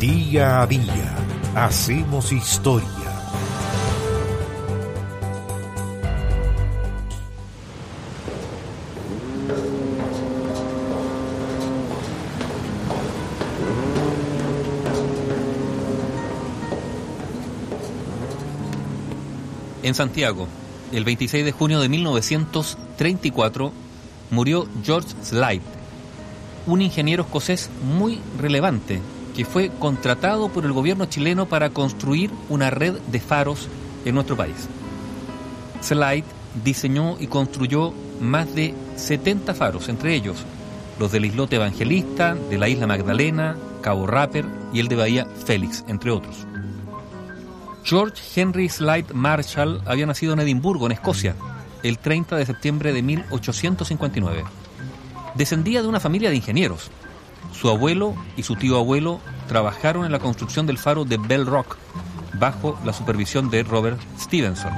Día a día hacemos historia. En Santiago, el 26 de junio de 1934, murió George Slide, un ingeniero escocés muy relevante que fue contratado por el gobierno chileno para construir una red de faros en nuestro país. Slide diseñó y construyó más de 70 faros, entre ellos los del islote Evangelista, de la isla Magdalena, Cabo Rapper y el de Bahía Félix, entre otros. George Henry Slide Marshall había nacido en Edimburgo, en Escocia, el 30 de septiembre de 1859. Descendía de una familia de ingenieros. Su abuelo y su tío abuelo trabajaron en la construcción del faro de Bell Rock, bajo la supervisión de Robert Stevenson.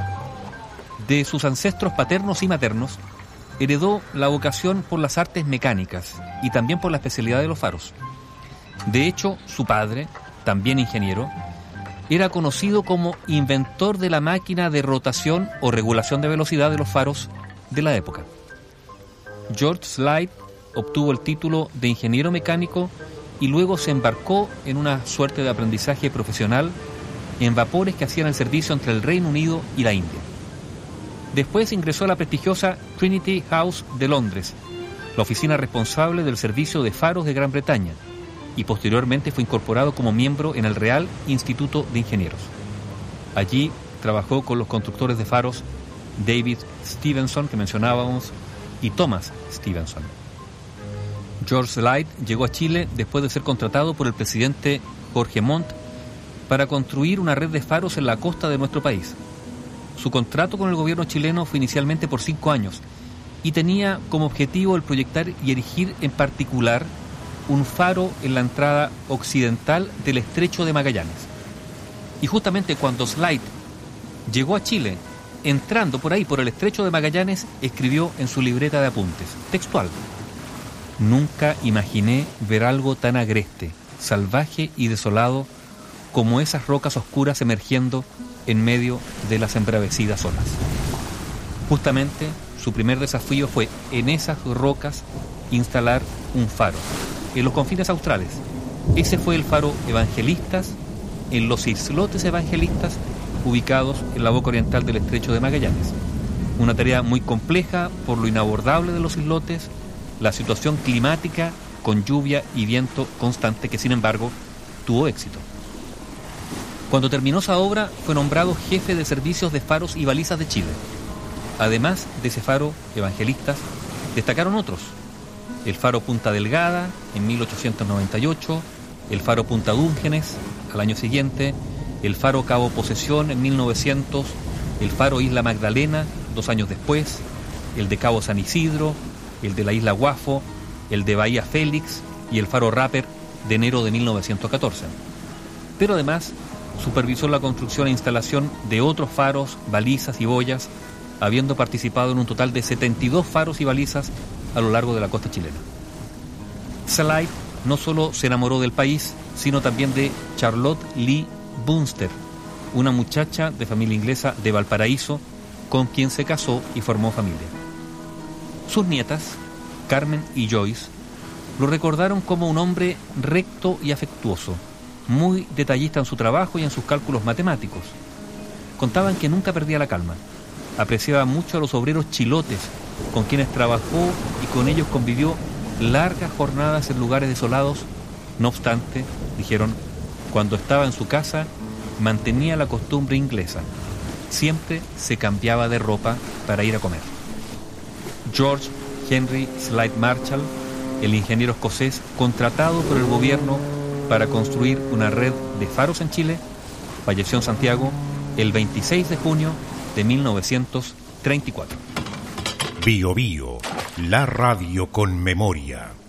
De sus ancestros paternos y maternos, heredó la vocación por las artes mecánicas y también por la especialidad de los faros. De hecho, su padre, también ingeniero, era conocido como inventor de la máquina de rotación o regulación de velocidad de los faros de la época. George Slide obtuvo el título de ingeniero mecánico y luego se embarcó en una suerte de aprendizaje profesional en vapores que hacían el servicio entre el Reino Unido y la India. Después ingresó a la prestigiosa Trinity House de Londres, la oficina responsable del servicio de faros de Gran Bretaña, y posteriormente fue incorporado como miembro en el Real Instituto de Ingenieros. Allí trabajó con los constructores de faros David Stevenson, que mencionábamos, y Thomas Stevenson. George Light llegó a Chile después de ser contratado por el presidente Jorge Montt para construir una red de faros en la costa de nuestro país. Su contrato con el gobierno chileno fue inicialmente por cinco años y tenía como objetivo el proyectar y erigir en particular un faro en la entrada occidental del estrecho de Magallanes. Y justamente cuando Slide llegó a Chile, entrando por ahí, por el estrecho de Magallanes, escribió en su libreta de apuntes, textual, Nunca imaginé ver algo tan agreste, salvaje y desolado como esas rocas oscuras emergiendo en medio de las embravecidas olas. Justamente su primer desafío fue en esas rocas instalar un faro, en los confines australes. Ese fue el faro Evangelistas en los islotes evangelistas ubicados en la boca oriental del estrecho de Magallanes. Una tarea muy compleja por lo inabordable de los islotes, la situación climática con lluvia y viento constante que sin embargo tuvo éxito. Cuando terminó esa obra fue nombrado jefe de servicios de faros y balizas de Chile. Además de ese faro Evangelistas, destacaron otros, el faro Punta Delgada en 1898, el faro Punta Dúngenes al año siguiente, el faro Cabo Posesión en 1900, el faro Isla Magdalena dos años después, el de Cabo San Isidro, el de la Isla Guafo, el de Bahía Félix y el faro Rapper de enero de 1914. Pero además supervisó la construcción e instalación de otros faros, balizas y boyas, habiendo participado en un total de 72 faros y balizas a lo largo de la costa chilena. Slide no solo se enamoró del país, sino también de Charlotte Lee Bunster, una muchacha de familia inglesa de Valparaíso con quien se casó y formó familia. Sus nietas, Carmen y Joyce, lo recordaron como un hombre recto y afectuoso, muy detallista en su trabajo y en sus cálculos matemáticos. Contaban que nunca perdía la calma, apreciaba mucho a los obreros chilotes con quienes trabajó y con ellos convivió largas jornadas en lugares desolados. No obstante, dijeron, cuando estaba en su casa mantenía la costumbre inglesa. Siempre se cambiaba de ropa para ir a comer. George Henry Slide Marshall, el ingeniero escocés contratado por el gobierno para construir una red de faros en Chile, falleció en Santiago el 26 de junio de 1934. Bio Bio, la radio con memoria.